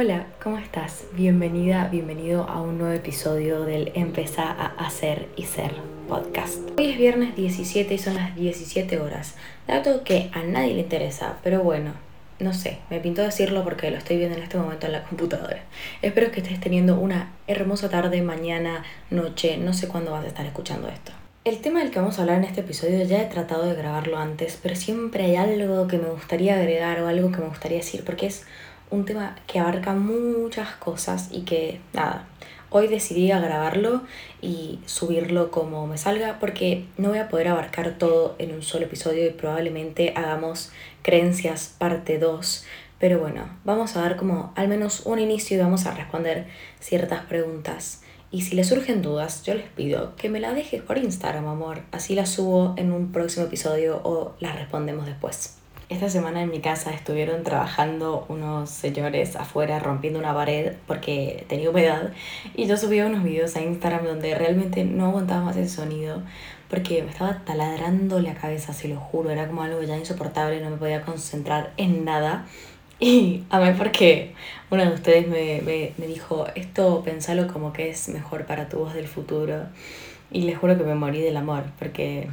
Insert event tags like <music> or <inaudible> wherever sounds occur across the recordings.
Hola, ¿cómo estás? Bienvenida, bienvenido a un nuevo episodio del Empezar a Hacer y Ser podcast. Hoy es viernes 17 y son las 17 horas. Dato que a nadie le interesa, pero bueno, no sé, me pintó decirlo porque lo estoy viendo en este momento en la computadora. Espero que estés teniendo una hermosa tarde, mañana, noche, no sé cuándo vas a estar escuchando esto. El tema del que vamos a hablar en este episodio ya he tratado de grabarlo antes, pero siempre hay algo que me gustaría agregar o algo que me gustaría decir porque es un tema que abarca muchas cosas y que nada, hoy decidí a grabarlo y subirlo como me salga porque no voy a poder abarcar todo en un solo episodio y probablemente hagamos creencias parte 2. Pero bueno, vamos a dar como al menos un inicio y vamos a responder ciertas preguntas. Y si les surgen dudas, yo les pido que me las dejes por Instagram, amor. Así las subo en un próximo episodio o las respondemos después. Esta semana en mi casa estuvieron trabajando unos señores afuera rompiendo una pared porque tenía humedad y yo subí unos videos a Instagram donde realmente no aguantaba más ese sonido porque me estaba taladrando la cabeza, se lo juro, era como algo ya insoportable, no me podía concentrar en nada. Y a mí porque uno de ustedes me, me, me dijo, esto pensalo como que es mejor para tu voz del futuro. Y les juro que me morí del amor, porque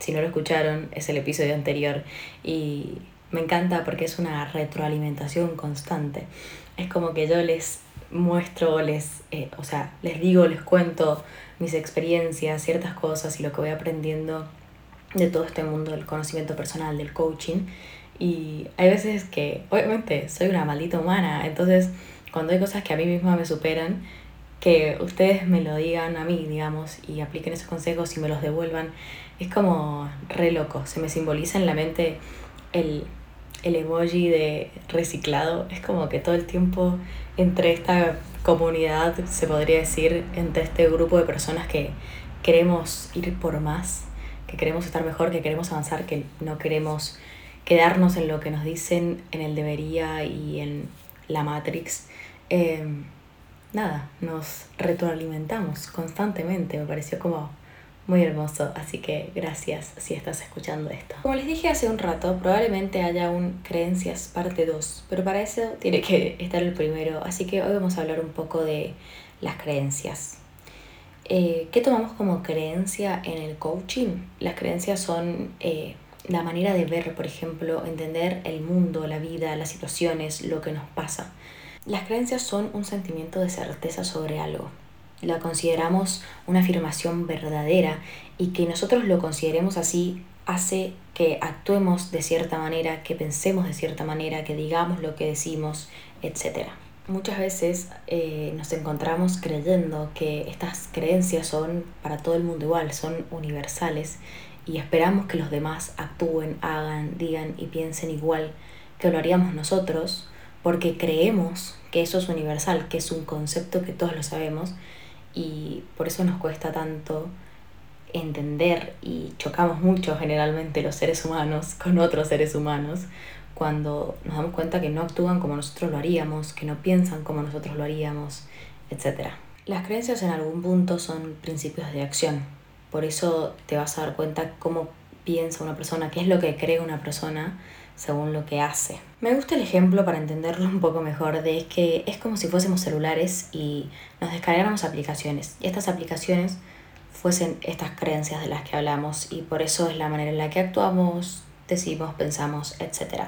si no lo escucharon, es el episodio anterior y me encanta porque es una retroalimentación constante. Es como que yo les muestro, les, eh, o sea, les digo, les cuento mis experiencias, ciertas cosas y lo que voy aprendiendo de todo este mundo del conocimiento personal, del coaching. Y hay veces que, obviamente, soy una maldita humana, entonces cuando hay cosas que a mí misma me superan, que ustedes me lo digan a mí, digamos, y apliquen esos consejos y me los devuelvan, es como re loco. Se me simboliza en la mente el, el emoji de reciclado. Es como que todo el tiempo entre esta comunidad, se podría decir, entre este grupo de personas que queremos ir por más, que queremos estar mejor, que queremos avanzar, que no queremos quedarnos en lo que nos dicen, en el debería y en la Matrix. Eh, nada, nos retroalimentamos constantemente, me pareció como muy hermoso, así que gracias si estás escuchando esto. Como les dije hace un rato, probablemente haya un Creencias parte 2, pero para eso tiene que estar el primero, así que hoy vamos a hablar un poco de las creencias. Eh, ¿Qué tomamos como creencia en el coaching? Las creencias son eh, la manera de ver, por ejemplo, entender el mundo, la vida, las situaciones, lo que nos pasa. Las creencias son un sentimiento de certeza sobre algo. La consideramos una afirmación verdadera y que nosotros lo consideremos así hace que actuemos de cierta manera, que pensemos de cierta manera, que digamos lo que decimos, etc. Muchas veces eh, nos encontramos creyendo que estas creencias son para todo el mundo igual, son universales y esperamos que los demás actúen, hagan, digan y piensen igual que lo haríamos nosotros porque creemos que eso es universal, que es un concepto que todos lo sabemos y por eso nos cuesta tanto entender y chocamos mucho generalmente los seres humanos con otros seres humanos cuando nos damos cuenta que no actúan como nosotros lo haríamos, que no piensan como nosotros lo haríamos, etc. Las creencias en algún punto son principios de acción, por eso te vas a dar cuenta cómo piensa una persona, qué es lo que cree una persona según lo que hace. Me gusta el ejemplo para entenderlo un poco mejor de que es como si fuésemos celulares y nos descargáramos aplicaciones y estas aplicaciones fuesen estas creencias de las que hablamos y por eso es la manera en la que actuamos, decimos, pensamos, etc.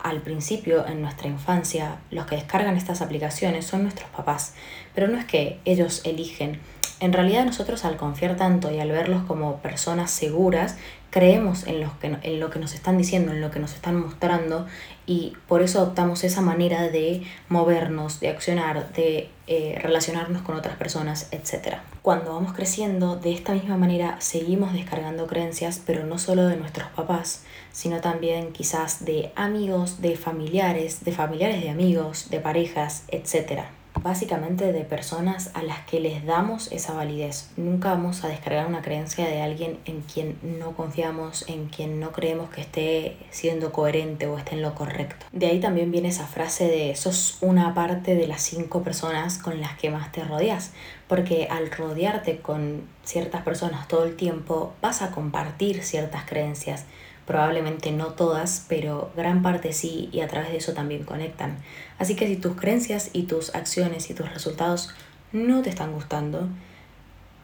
Al principio, en nuestra infancia, los que descargan estas aplicaciones son nuestros papás, pero no es que ellos eligen. En realidad nosotros al confiar tanto y al verlos como personas seguras, creemos en, los que, en lo que nos están diciendo, en lo que nos están mostrando y por eso adoptamos esa manera de movernos, de accionar, de eh, relacionarnos con otras personas, etc. Cuando vamos creciendo, de esta misma manera seguimos descargando creencias, pero no solo de nuestros papás, sino también quizás de amigos, de familiares, de familiares de amigos, de parejas, etc básicamente de personas a las que les damos esa validez. Nunca vamos a descargar una creencia de alguien en quien no confiamos, en quien no creemos que esté siendo coherente o esté en lo correcto. De ahí también viene esa frase de sos una parte de las cinco personas con las que más te rodeas, porque al rodearte con ciertas personas todo el tiempo vas a compartir ciertas creencias probablemente no todas, pero gran parte sí y a través de eso también conectan. Así que si tus creencias y tus acciones y tus resultados no te están gustando,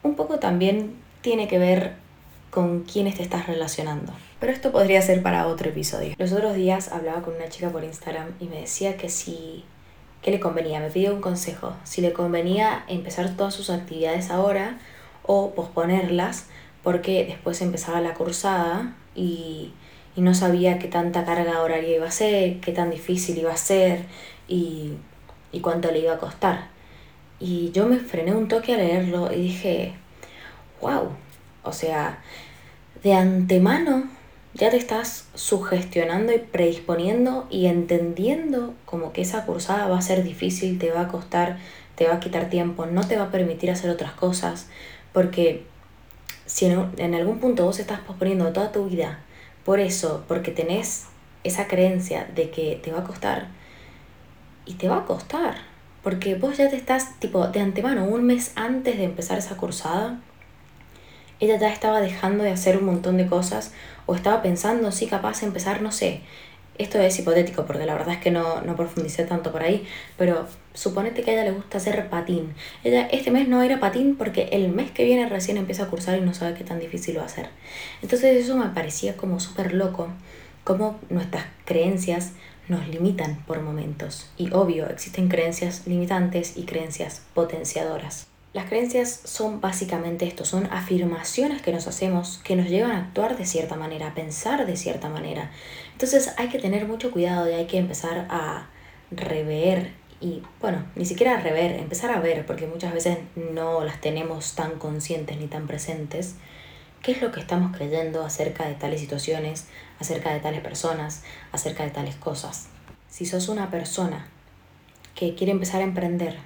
un poco también tiene que ver con quiénes te estás relacionando. Pero esto podría ser para otro episodio. Los otros días hablaba con una chica por Instagram y me decía que si que le convenía, me pidió un consejo, si le convenía empezar todas sus actividades ahora o posponerlas porque después empezaba la cursada y, no sabía qué tanta carga horaria iba a ser, qué tan difícil iba a ser y, y cuánto le iba a costar. Y yo me frené un toque a leerlo y dije, wow, o sea, de antemano ya te estás sugestionando y predisponiendo y entendiendo como que esa cursada va a ser difícil, te va a costar, te va a quitar tiempo, no te va a permitir hacer otras cosas, porque si en, algún punto vos estás posponiendo toda tu vida por eso, porque tenés esa creencia de que te va a costar, y te va a costar, porque vos ya te estás, tipo, de antemano, un mes antes de empezar esa cursada, ella ya estaba dejando de hacer un montón de cosas o estaba pensando, sí, capaz de empezar, no sé, esto es hipotético porque la verdad es que no, no profundicé tanto por ahí, pero suponete que a ella le gusta hacer patín. Ella este mes no va patín porque el mes que viene recién empieza a cursar y no sabe qué tan difícil va a ser. Entonces eso me parecía como súper loco, como nuestras creencias nos limitan por momentos. Y obvio, existen creencias limitantes y creencias potenciadoras. Las creencias son básicamente esto, son afirmaciones que nos hacemos que nos llevan a actuar de cierta manera, a pensar de cierta manera. Entonces hay que tener mucho cuidado y hay que empezar a rever y, bueno, ni siquiera rever, empezar a ver, porque muchas veces no las tenemos tan conscientes ni tan presentes, qué es lo que estamos creyendo acerca de tales situaciones, acerca de tales personas, acerca de tales cosas. Si sos una persona que quiere empezar a emprender,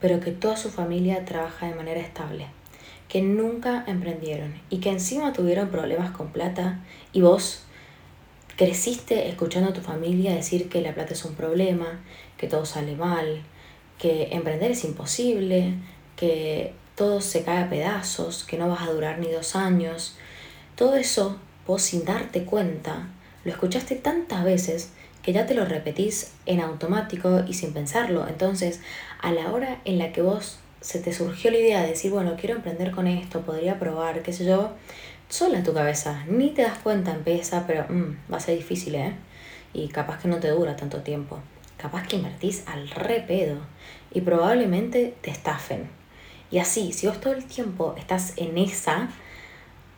pero que toda su familia trabaja de manera estable, que nunca emprendieron y que encima tuvieron problemas con plata y vos creciste escuchando a tu familia decir que la plata es un problema, que todo sale mal, que emprender es imposible, que todo se cae a pedazos, que no vas a durar ni dos años. Todo eso, vos sin darte cuenta, lo escuchaste tantas veces que ya te lo repetís en automático y sin pensarlo. Entonces, a la hora en la que vos se te surgió la idea de decir, bueno, quiero emprender con esto, podría probar, qué sé yo, sola tu cabeza, ni te das cuenta, empieza, pero mm, va a ser difícil, ¿eh? Y capaz que no te dura tanto tiempo. Capaz que invertís al re pedo y probablemente te estafen. Y así, si vos todo el tiempo estás en esa,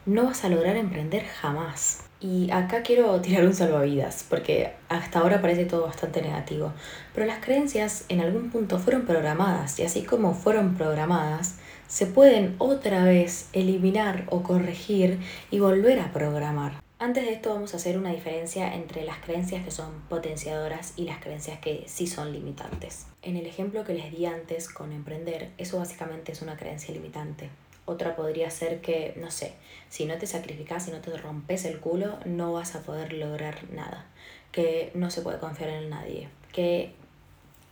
no vas a lograr emprender jamás. Y acá quiero tirar un salvavidas, porque hasta ahora parece todo bastante negativo. Pero las creencias en algún punto fueron programadas, y así como fueron programadas, se pueden otra vez eliminar o corregir y volver a programar. Antes de esto vamos a hacer una diferencia entre las creencias que son potenciadoras y las creencias que sí son limitantes. En el ejemplo que les di antes con emprender, eso básicamente es una creencia limitante. Otra podría ser que, no sé, si no te sacrificas, si no te rompes el culo, no vas a poder lograr nada. Que no se puede confiar en nadie. Que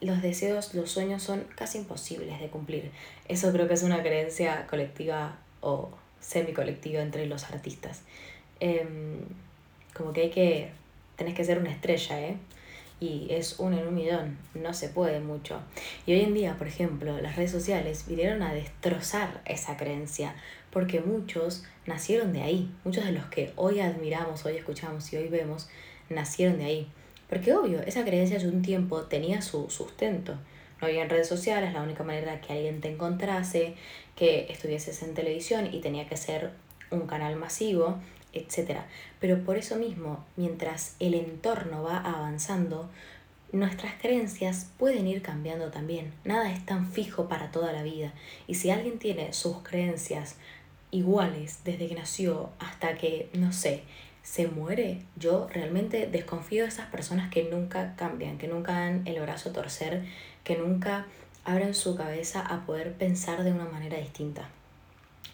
los deseos, los sueños son casi imposibles de cumplir. Eso creo que es una creencia colectiva o semi-colectiva entre los artistas. Em, como que hay que, tenés que ser una estrella, ¿eh? y es uno en un millón, no se puede mucho. Y hoy en día, por ejemplo, las redes sociales vinieron a destrozar esa creencia, porque muchos nacieron de ahí, muchos de los que hoy admiramos, hoy escuchamos y hoy vemos, nacieron de ahí. Porque obvio, esa creencia hace un tiempo tenía su sustento. No había redes sociales, la única manera que alguien te encontrase, que estuvieses en televisión y tenía que ser un canal masivo etc. Pero por eso mismo, mientras el entorno va avanzando, nuestras creencias pueden ir cambiando también. Nada es tan fijo para toda la vida. Y si alguien tiene sus creencias iguales desde que nació hasta que, no sé, se muere, yo realmente desconfío de esas personas que nunca cambian, que nunca dan el brazo a torcer, que nunca abren su cabeza a poder pensar de una manera distinta.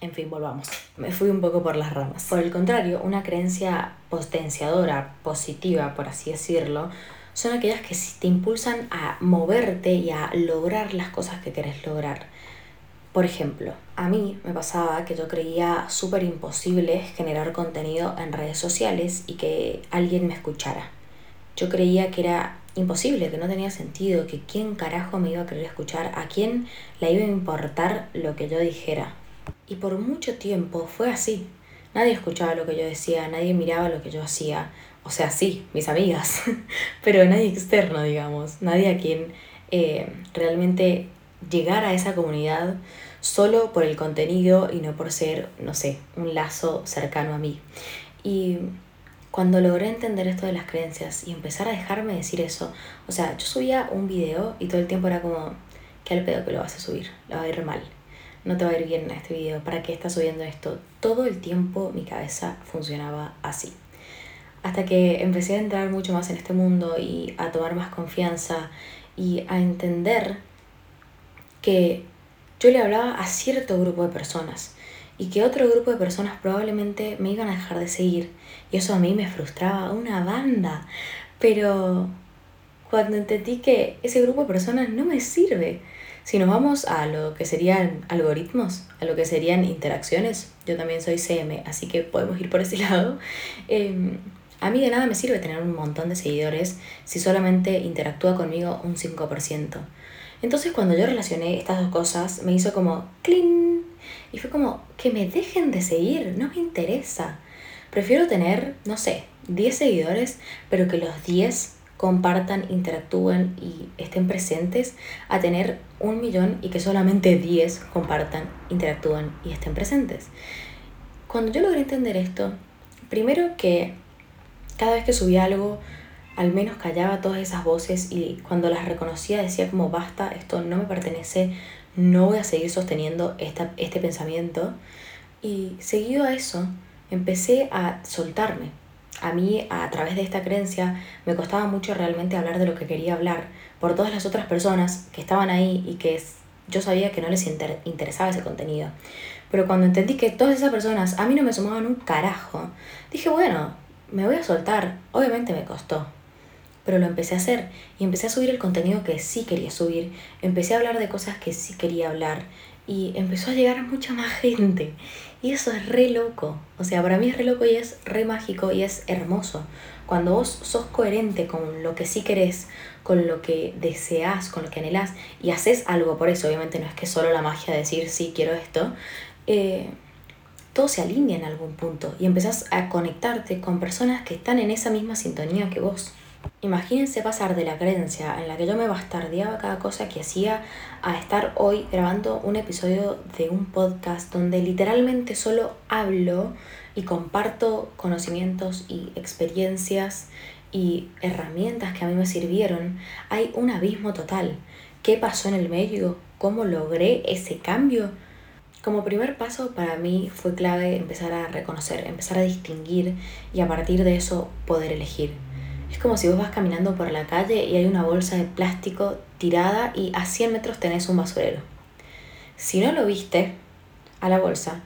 En fin, volvamos. Me fui un poco por las ramas. Por el contrario, una creencia potenciadora, positiva, por así decirlo, son aquellas que te impulsan a moverte y a lograr las cosas que querés lograr. Por ejemplo, a mí me pasaba que yo creía súper imposible generar contenido en redes sociales y que alguien me escuchara. Yo creía que era imposible, que no tenía sentido, que quién carajo me iba a querer escuchar, a quién le iba a importar lo que yo dijera. Y por mucho tiempo fue así. Nadie escuchaba lo que yo decía, nadie miraba lo que yo hacía. O sea, sí, mis amigas, <laughs> pero nadie externo, digamos. Nadie a quien eh, realmente llegara a esa comunidad solo por el contenido y no por ser, no sé, un lazo cercano a mí. Y cuando logré entender esto de las creencias y empezar a dejarme decir eso, o sea, yo subía un video y todo el tiempo era como, ¿qué al pedo que lo vas a subir? Lo va a ir mal. No te va a ir bien en este video. ¿Para qué estás subiendo esto? Todo el tiempo mi cabeza funcionaba así. Hasta que empecé a entrar mucho más en este mundo y a tomar más confianza y a entender que yo le hablaba a cierto grupo de personas y que otro grupo de personas probablemente me iban a dejar de seguir. Y eso a mí me frustraba una banda. Pero cuando entendí que ese grupo de personas no me sirve, si nos vamos a lo que serían algoritmos, a lo que serían interacciones, yo también soy CM, así que podemos ir por ese <laughs> lado. Em, a mí de nada me sirve tener un montón de seguidores si solamente interactúa conmigo un 5%. Entonces cuando yo relacioné estas dos cosas, me hizo como clean y fue como, que me dejen de seguir, no me interesa. Prefiero tener, no sé, 10 seguidores, pero que los 10 compartan, interactúen y estén presentes, a tener un millón y que solamente 10 compartan, interactúen y estén presentes. Cuando yo logré entender esto, primero que cada vez que subía algo, al menos callaba todas esas voces y cuando las reconocía decía como basta, esto no me pertenece, no voy a seguir sosteniendo esta, este pensamiento. Y seguido a eso, empecé a soltarme. A mí, a través de esta creencia, me costaba mucho realmente hablar de lo que quería hablar por todas las otras personas que estaban ahí y que yo sabía que no les interesaba ese contenido. Pero cuando entendí que todas esas personas a mí no me sumaban un carajo, dije, bueno, me voy a soltar. Obviamente me costó, pero lo empecé a hacer y empecé a subir el contenido que sí quería subir, empecé a hablar de cosas que sí quería hablar y empezó a llegar mucha más gente. Y eso es re loco, o sea, para mí es re loco y es re mágico y es hermoso. Cuando vos sos coherente con lo que sí querés, con lo que deseas, con lo que anhelás y haces algo por eso, obviamente no es que solo la magia de decir sí quiero esto, eh, todo se alinea en algún punto y empezás a conectarte con personas que están en esa misma sintonía que vos. Imagínense pasar de la creencia en la que yo me bastardeaba cada cosa que hacía a estar hoy grabando un episodio de un podcast donde literalmente solo hablo y comparto conocimientos y experiencias y herramientas que a mí me sirvieron. Hay un abismo total. ¿Qué pasó en el medio? ¿Cómo logré ese cambio? Como primer paso para mí fue clave empezar a reconocer, empezar a distinguir y a partir de eso poder elegir es como si vos vas caminando por la calle y hay una bolsa de plástico tirada y a 100 metros tenés un basurero. Si no lo viste a la bolsa,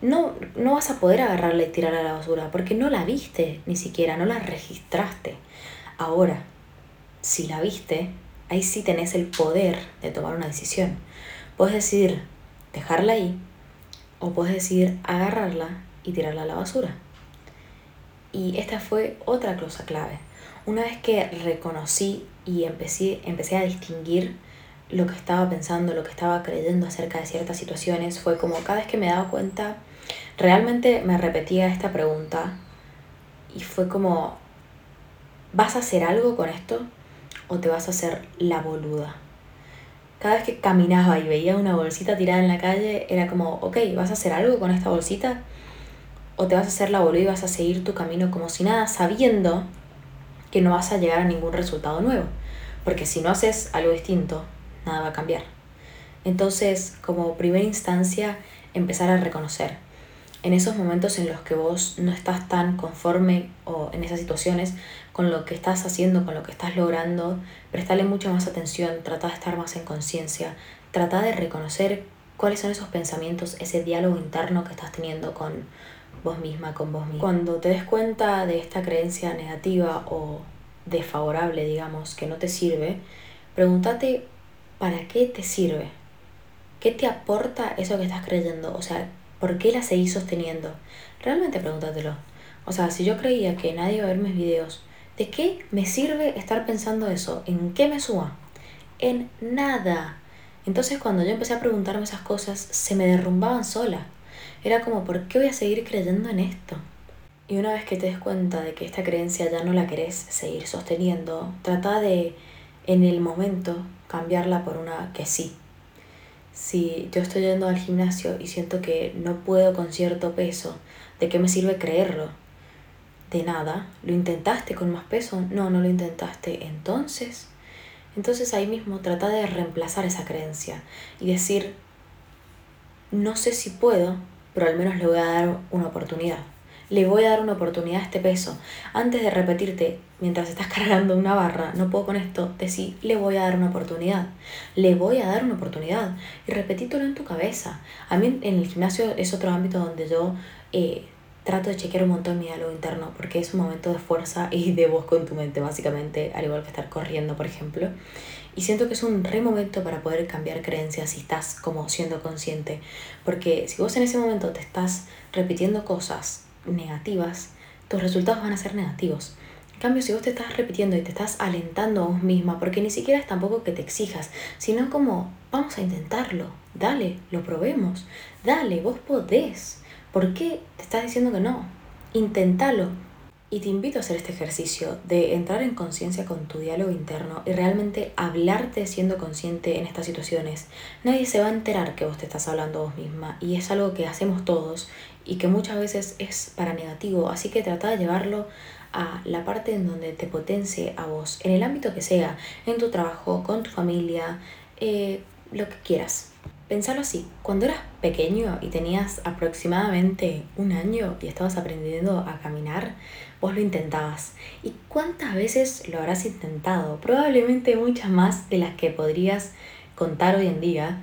no, no vas a poder agarrarla y tirarla a la basura porque no la viste ni siquiera, no la registraste. Ahora, si la viste, ahí sí tenés el poder de tomar una decisión. Puedes decidir dejarla ahí o puedes decidir agarrarla y tirarla a la basura. Y esta fue otra cosa clave. Una vez que reconocí y empecé, empecé a distinguir lo que estaba pensando, lo que estaba creyendo acerca de ciertas situaciones, fue como cada vez que me daba cuenta, realmente me repetía esta pregunta y fue como, ¿vas a hacer algo con esto o te vas a hacer la boluda? Cada vez que caminaba y veía una bolsita tirada en la calle, era como, ok, ¿vas a hacer algo con esta bolsita? O te vas a hacer la boluda y vas a seguir tu camino como si nada, sabiendo que no vas a llegar a ningún resultado nuevo. Porque si no haces algo distinto, nada va a cambiar. Entonces, como primera instancia, empezar a reconocer. En esos momentos en los que vos no estás tan conforme o en esas situaciones con lo que estás haciendo, con lo que estás logrando, prestale mucha más atención, trata de estar más en conciencia, trata de reconocer cuáles son esos pensamientos, ese diálogo interno que estás teniendo con, vos misma con vos misma. Cuando te des cuenta de esta creencia negativa o desfavorable, digamos, que no te sirve, pregúntate para qué te sirve. ¿Qué te aporta eso que estás creyendo? O sea, ¿por qué la seguís sosteniendo? Realmente pregúntatelo. O sea, si yo creía que nadie iba a ver mis videos, ¿de qué me sirve estar pensando eso? ¿En qué me suba? En nada. Entonces cuando yo empecé a preguntarme esas cosas, se me derrumbaban sola. Era como, ¿por qué voy a seguir creyendo en esto? Y una vez que te des cuenta de que esta creencia ya no la querés seguir sosteniendo, trata de, en el momento, cambiarla por una que sí. Si yo estoy yendo al gimnasio y siento que no puedo con cierto peso, ¿de qué me sirve creerlo? De nada. ¿Lo intentaste con más peso? No, no lo intentaste. Entonces, entonces ahí mismo trata de reemplazar esa creencia y decir, no sé si puedo, pero al menos le voy a dar una oportunidad le voy a dar una oportunidad a este peso. Antes de repetirte, mientras estás <laughs> cargando una barra, no puedo con esto, decir, le voy a dar una oportunidad. Le voy a dar una oportunidad. Y repetítelo en tu cabeza. A mí en el gimnasio es otro ámbito donde yo eh, trato de chequear un montón mi diálogo interno, porque es un momento de fuerza y de voz con tu mente, básicamente, al igual que estar corriendo, por ejemplo. Y siento que es un re momento para poder cambiar creencias si estás como siendo consciente. Porque si vos en ese momento te estás repitiendo cosas negativas, tus resultados van a ser negativos. En cambio, si vos te estás repitiendo y te estás alentando a vos misma, porque ni siquiera es tampoco que te exijas, sino como, vamos a intentarlo, dale, lo probemos, dale, vos podés. ¿Por qué te estás diciendo que no? Inténtalo, y te invito a hacer este ejercicio de entrar en conciencia con tu diálogo interno y realmente hablarte siendo consciente en estas situaciones. Nadie se va a enterar que vos te estás hablando vos misma y es algo que hacemos todos y que muchas veces es para negativo, así que trata de llevarlo a la parte en donde te potencie a vos, en el ámbito que sea, en tu trabajo, con tu familia, eh, lo que quieras. Pensalo así, cuando eras pequeño y tenías aproximadamente un año y estabas aprendiendo a caminar, vos lo intentabas. ¿Y cuántas veces lo habrás intentado? Probablemente muchas más de las que podrías contar hoy en día.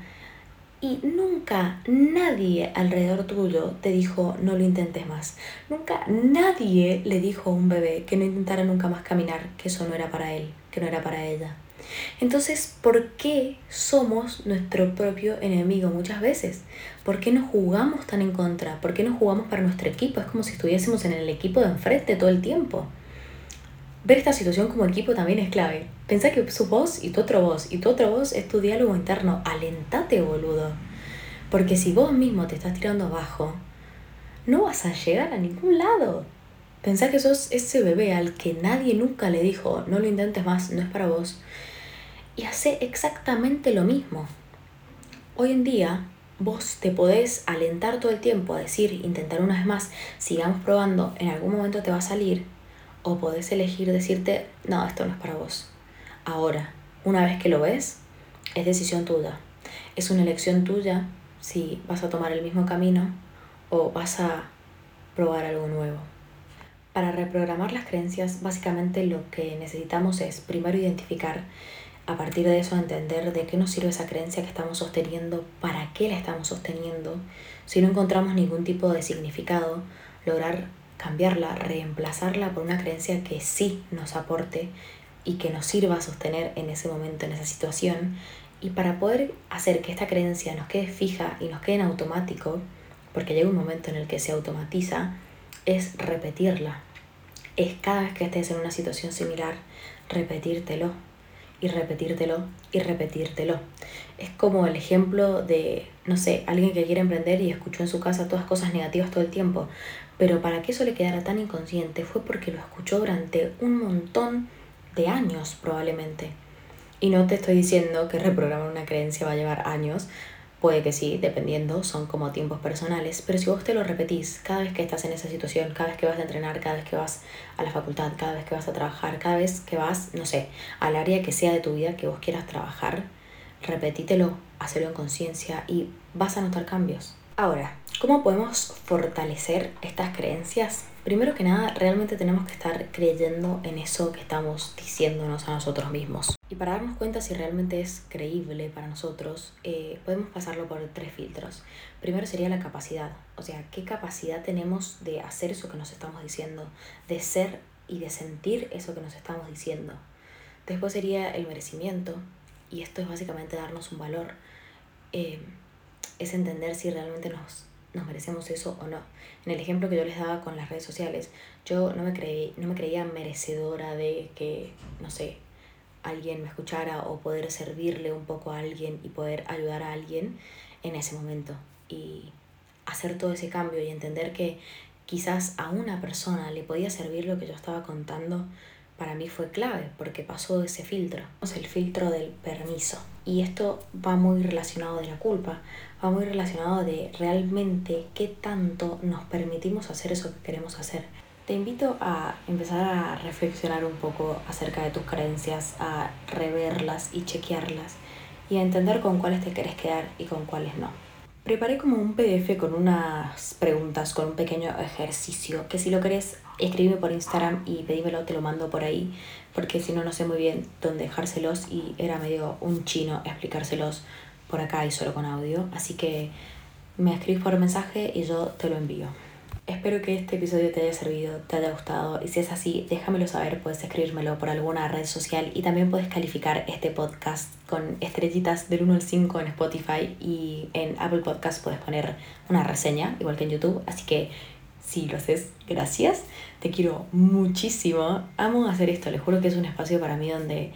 Y nunca nadie alrededor tuyo te dijo no lo intentes más. Nunca nadie le dijo a un bebé que no intentara nunca más caminar, que eso no era para él, que no era para ella. Entonces, ¿por qué somos nuestro propio enemigo muchas veces? ¿Por qué nos jugamos tan en contra? ¿Por qué nos jugamos para nuestro equipo? Es como si estuviésemos en el equipo de enfrente todo el tiempo. Ver esta situación como equipo también es clave. Pensá que su voz y tu otro voz, y tu otro voz es tu diálogo interno. Alentate, boludo. Porque si vos mismo te estás tirando abajo, no vas a llegar a ningún lado. Pensá que sos ese bebé al que nadie nunca le dijo, no lo intentes más, no es para vos. Y hace exactamente lo mismo. Hoy en día, vos te podés alentar todo el tiempo a decir, intentar una vez más, sigamos probando, en algún momento te va a salir. O podés elegir decirte, no, esto no es para vos. Ahora, una vez que lo ves, es decisión tuya. Es una elección tuya si vas a tomar el mismo camino o vas a probar algo nuevo. Para reprogramar las creencias, básicamente lo que necesitamos es primero identificar, a partir de eso entender de qué nos sirve esa creencia que estamos sosteniendo, para qué la estamos sosteniendo. Si no encontramos ningún tipo de significado, lograr cambiarla, reemplazarla por una creencia que sí nos aporte y que nos sirva a sostener en ese momento, en esa situación. Y para poder hacer que esta creencia nos quede fija y nos quede en automático, porque llega un momento en el que se automatiza, es repetirla, es cada vez que estés en una situación similar, repetírtelo y repetírtelo y repetírtelo. Es como el ejemplo de, no sé, alguien que quiere emprender y escuchó en su casa todas cosas negativas todo el tiempo, pero para que eso le quedara tan inconsciente fue porque lo escuchó durante un montón de años probablemente. Y no te estoy diciendo que reprogramar una creencia va a llevar años, Puede que sí, dependiendo, son como tiempos personales, pero si vos te lo repetís cada vez que estás en esa situación, cada vez que vas a entrenar, cada vez que vas a la facultad, cada vez que vas a trabajar, cada vez que vas, no sé, al área que sea de tu vida que vos quieras trabajar, repetítelo, hacelo en conciencia y vas a notar cambios. Ahora, ¿cómo podemos fortalecer estas creencias? Primero que nada, realmente tenemos que estar creyendo en eso que estamos diciéndonos a nosotros mismos. Y para darnos cuenta si realmente es creíble para nosotros, eh, podemos pasarlo por tres filtros. Primero sería la capacidad, o sea, qué capacidad tenemos de hacer eso que nos estamos diciendo, de ser y de sentir eso que nos estamos diciendo. Después sería el merecimiento, y esto es básicamente darnos un valor. Eh, es entender si realmente nos, nos merecemos eso o no. En el ejemplo que yo les daba con las redes sociales, yo no me, creí, no me creía merecedora de que, no sé, alguien me escuchara o poder servirle un poco a alguien y poder ayudar a alguien en ese momento. Y hacer todo ese cambio y entender que quizás a una persona le podía servir lo que yo estaba contando, para mí fue clave porque pasó ese filtro, el filtro del permiso. Y esto va muy relacionado de la culpa, va muy relacionado de realmente qué tanto nos permitimos hacer eso que queremos hacer. Te invito a empezar a reflexionar un poco acerca de tus creencias, a reverlas y chequearlas y a entender con cuáles te quieres quedar y con cuáles no. Preparé como un PDF con unas preguntas, con un pequeño ejercicio, que si lo querés, escríbeme por Instagram y pedímelo, te lo mando por ahí, porque si no, no sé muy bien dónde dejárselos y era medio un chino explicárselos por acá y solo con audio. Así que me escribís por mensaje y yo te lo envío. Espero que este episodio te haya servido, te haya gustado y si es así, déjamelo saber, puedes escribírmelo por alguna red social y también puedes calificar este podcast con estrellitas del 1 al 5 en Spotify y en Apple Podcast puedes poner una reseña, igual que en YouTube, así que si lo haces, gracias, te quiero muchísimo, amo hacer esto, les juro que es un espacio para mí donde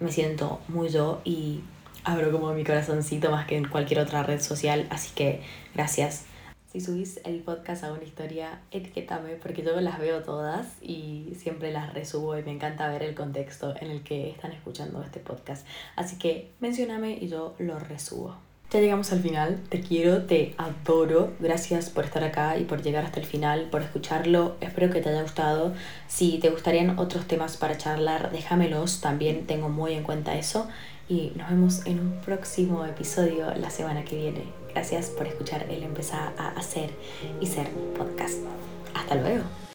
me siento muy yo y abro como mi corazoncito más que en cualquier otra red social, así que gracias. Si subís el podcast a una historia, etiquétame porque yo las veo todas y siempre las resubo y me encanta ver el contexto en el que están escuchando este podcast. Así que mencioname y yo lo resubo. Ya llegamos al final, te quiero, te adoro, gracias por estar acá y por llegar hasta el final, por escucharlo, espero que te haya gustado. Si te gustarían otros temas para charlar, déjamelos, también tengo muy en cuenta eso y nos vemos en un próximo episodio la semana que viene. Gracias por escuchar el empezar a hacer y ser podcast. Hasta luego.